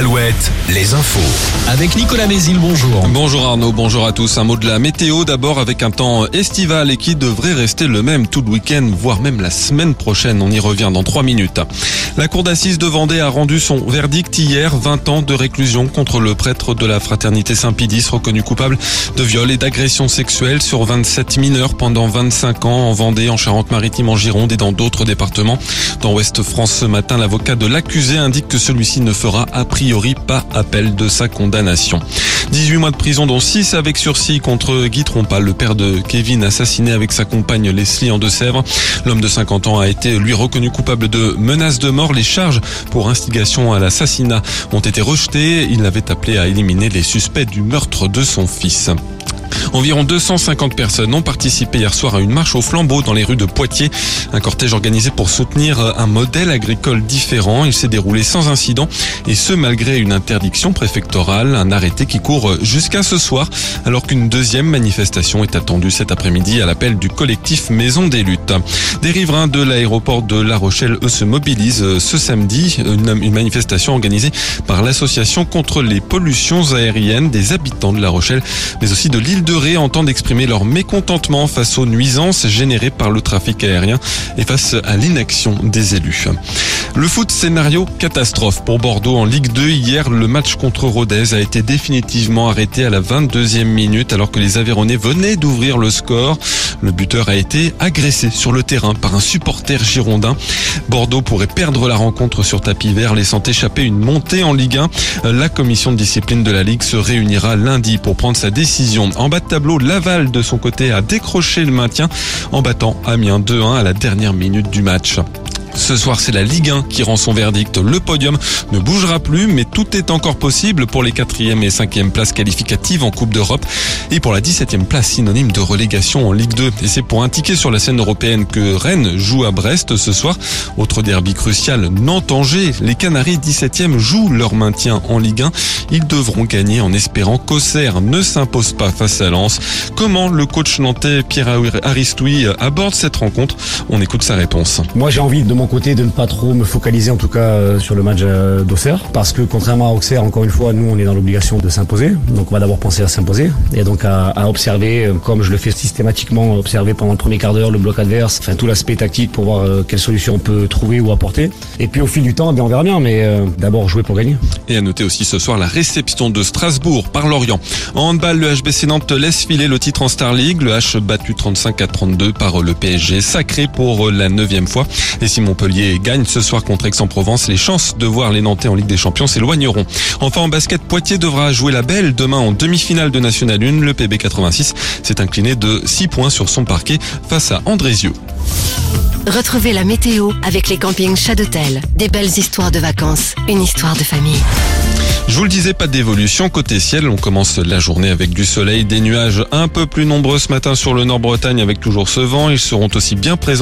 Alouette, les infos. Avec Nicolas Mézil, bonjour. Bonjour Arnaud, bonjour à tous. Un mot de la météo d'abord avec un temps estival et qui devrait rester le même tout le week-end, voire même la semaine prochaine. On y revient dans trois minutes. La cour d'assises de Vendée a rendu son verdict hier, 20 ans de réclusion contre le prêtre de la fraternité Saint-Pédis reconnu coupable de viol et d'agression sexuelle sur 27 mineurs pendant 25 ans en Vendée, en Charente-Maritime, en Gironde et dans d'autres départements. Dans Ouest France ce matin, l'avocat de l'accusé indique que celui-ci ne fera a priori pas appel de sa condamnation. 18 mois de prison dont 6 avec sursis contre Guy Trompal, le père de Kevin assassiné avec sa compagne Leslie en Deux-Sèvres. L'homme de 50 ans a été lui reconnu coupable de menaces de mort. Les charges pour instigation à l'assassinat ont été rejetées. Il avait appelé à éliminer les suspects du meurtre de son fils. Environ 250 personnes ont participé hier soir à une marche au flambeau dans les rues de Poitiers. Un cortège organisé pour soutenir un modèle agricole différent. Il s'est déroulé sans incident et ce malgré une interdiction préfectorale, un arrêté qui court jusqu'à ce soir alors qu'une deuxième manifestation est attendue cet après-midi à l'appel du collectif Maison des Luttes. Des riverains de l'aéroport de La Rochelle, eux, se mobilisent ce samedi. Une manifestation organisée par l'association contre les pollutions aériennes des habitants de La Rochelle, mais aussi de l'île de Ré entendent exprimer leur mécontentement face aux nuisances générées par le trafic aérien et face à l'inaction des élus. Le foot scénario catastrophe pour Bordeaux en Ligue 2. Hier, le match contre Rodez a été définitivement arrêté à la 22e minute alors que les Aveyronais venaient d'ouvrir le score. Le buteur a été agressé sur le terrain par un supporter girondin. Bordeaux pourrait perdre la rencontre sur tapis vert, laissant échapper une montée en Ligue 1. La commission de discipline de la Ligue se réunira lundi pour prendre sa décision. En bas de tableau, Laval de son côté a décroché le maintien en battant Amiens 2-1 à la dernière minute du match. Ce soir, c'est la Ligue 1 qui rend son verdict. Le podium ne bougera plus, mais tout est encore possible pour les 4e et 5e places qualificatives en Coupe d'Europe et pour la 17e place synonyme de relégation en Ligue 2. Et c'est pour un ticket sur la scène européenne que Rennes joue à Brest ce soir. Autre derby crucial, Nantes-Angers. Les Canaries 17e jouent leur maintien en Ligue 1. Ils devront gagner en espérant qu'Auxerre ne s'impose pas face à Lens. Comment le coach nantais Pierre Aristoui aborde cette rencontre? On écoute sa réponse. Mon côté de ne pas trop me focaliser en tout cas euh, sur le match euh, d'Auxerre parce que contrairement à Auxerre encore une fois nous on est dans l'obligation de s'imposer. Donc on va d'abord penser à s'imposer et donc à, observer euh, comme je le fais systématiquement observer pendant le premier quart d'heure le bloc adverse enfin tout l'aspect tactique pour voir quelle solution on peut trouver ou apporter. Et puis au fil du temps eh on verra bien mais d'abord jouer pour gagner. Et à noter aussi ce soir la réception de Strasbourg par Lorient. En handball le HBC Nantes laisse filer le titre en Star League. Le H battu 35 à 32 par le PSG sacré pour la neuvième fois. Et Simon Montpellier gagne ce soir contre Aix-en-Provence. Les chances de voir les Nantais en Ligue des Champions s'éloigneront. Enfin en basket, Poitiers devra jouer la belle demain en demi-finale de National 1. Le PB 86 s'est incliné de 6 points sur son parquet face à Andrézieux. Retrouvez la météo avec les campings Chadotel. Des belles histoires de vacances, une histoire de famille. Je vous le disais, pas d'évolution côté ciel. On commence la journée avec du soleil, des nuages un peu plus nombreux ce matin sur le Nord-Bretagne avec toujours ce vent. Ils seront aussi bien présents